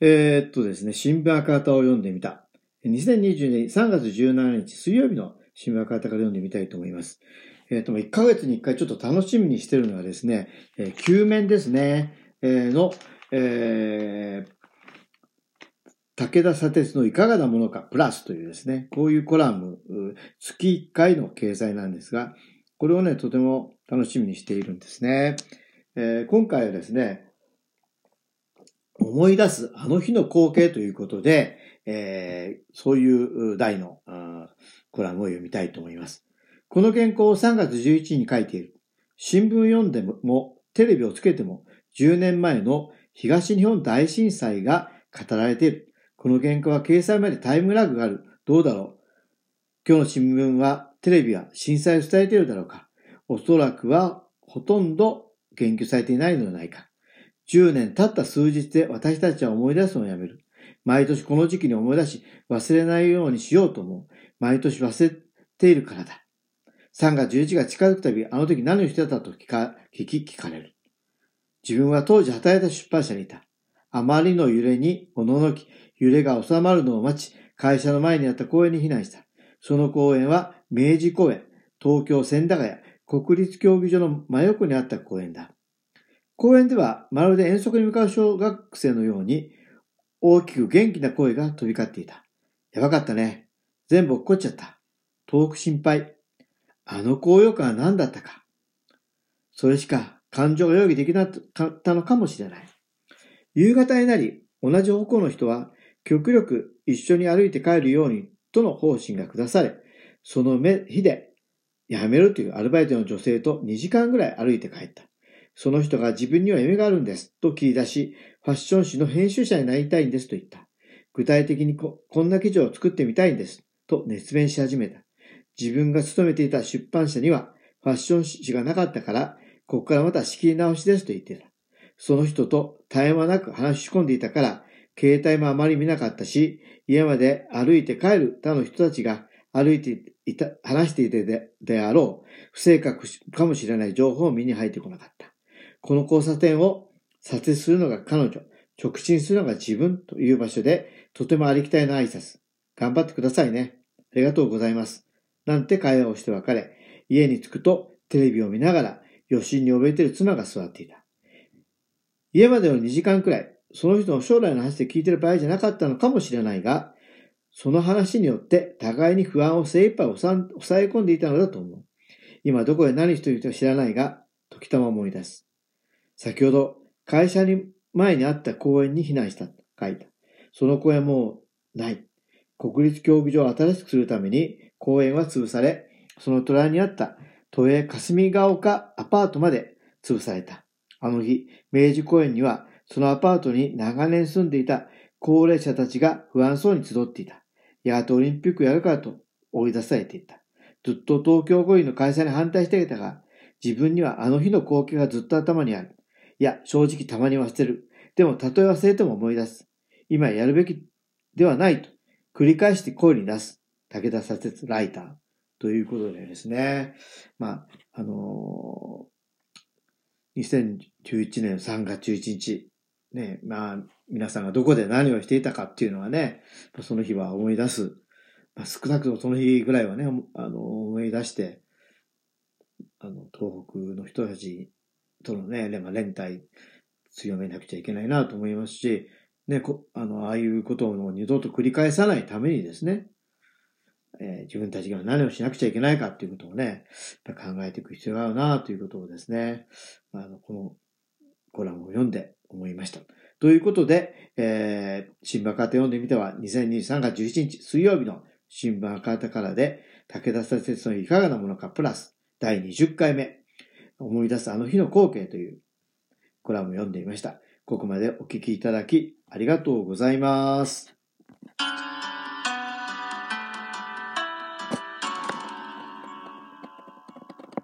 えー、っとですね、新聞赤旗を読んでみた。2022年3月17日水曜日の新聞赤旗から読んでみたいと思います。えー、っと、1ヶ月に1回ちょっと楽しみにしてるのはですね、えー、球面ですね、えー、の、えー、武田砂鉄のいかがなものかプラスというですね、こういうコラム、月1回の掲載なんですが、これをね、とても楽しみにしているんですね。えー、今回はですね、思い出すあの日の光景ということで、えー、そういう題のコラムを読みたいと思います。この原稿を3月11日に書いている。新聞読んでも、テレビをつけても、10年前の東日本大震災が語られている。この原稿は掲載までタイムラグがある。どうだろう今日の新聞は、テレビは震災を伝えているだろうかおそらくは、ほとんど言及されていないのではないか。10年経った数日で私たちは思い出すのをやめる。毎年この時期に思い出し、忘れないようにしようと思う。毎年忘れているからだ。3月11が近づくたび、あの時何をしてたと聞か、聞き聞かれる。自分は当時働いた出版社にいた。あまりの揺れにおののき、揺れが収まるのを待ち、会社の前にあった公園に避難した。その公園は明治公園、東京千駄ヶ谷、国立競技場の真横にあった公園だ。公園ではまるで遠足に向かう小学生のように大きく元気な声が飛び交っていた。やばかったね。全部落っこっちゃった。遠く心配。あの高揚感は何だったか。それしか感情が用意できなかったのかもしれない。夕方になり、同じ方向の人は極力一緒に歩いて帰るようにとの方針が下され、その日で辞めるというアルバイトの女性と2時間ぐらい歩いて帰った。その人が自分には夢があるんですと切り出し、ファッション誌の編集者になりたいんですと言った。具体的にここんな記事を作ってみたいんですと熱弁し始めた。自分が勤めていた出版社にはファッション誌がなかったから、ここからまた仕切り直しですと言ってた。その人と絶え間なく話し込んでいたから、携帯もあまり見なかったし、家まで歩いて帰る他の人たちが歩いていた、話していてでであろう、不正確かもしれない情報を身に入ってこなかった。この交差点を撮影するのが彼女、直進するのが自分という場所で、とてもありきたりな挨拶。頑張ってくださいね。ありがとうございます。なんて会話をして別れ、家に着くとテレビを見ながら余震に怯えている妻が座っていた。家までの2時間くらい、その人の将来の話で聞いてる場合じゃなかったのかもしれないが、その話によって互いに不安を精一杯抑え込んでいたのだと思う。今どこで何しているか知らないが、時たま思い出す。先ほど会社に前にあった公園に避難したと書いた。その公園もうない。国立競技場を新しくするために公園は潰され、その隣にあった都営霞ヶ丘アパートまで潰された。あの日、明治公園にはそのアパートに長年住んでいた高齢者たちが不安そうに集っていた。やがてオリンピックやるからと追い出されていた。ずっと東京五輪の開催に反対していたが、自分にはあの日の光景がずっと頭にある。いや、正直たまに忘れる。でも、たとえ忘れても思い出す。今やるべきではないと、繰り返して声に出す。武田左折ライター。ということでですね。まあ、あのー、2011年3月11日。ね、まあ、皆さんがどこで何をしていたかっていうのはね、その日は思い出す。まあ、少なくともその日ぐらいはね、あの、思い出して、あの、東北の人たちとのね、ま、連帯強めなくちゃいけないなと思いますし、ね、あの、ああいうことを二度と繰り返さないためにですね、えー、自分たちが何をしなくちゃいけないかっていうことをね、考えていく必要があるなということをですね、あの、このコラムを読んで思いました。ということで、えー、新聞赤旗読んでみては、2023月17日水曜日の新聞赤旗からで、武田佐哲のいかがなものかプラス、第20回目、思い出すあの日の光景というコラムを読んでいました。ここまでお聞きいただきありがとうございます。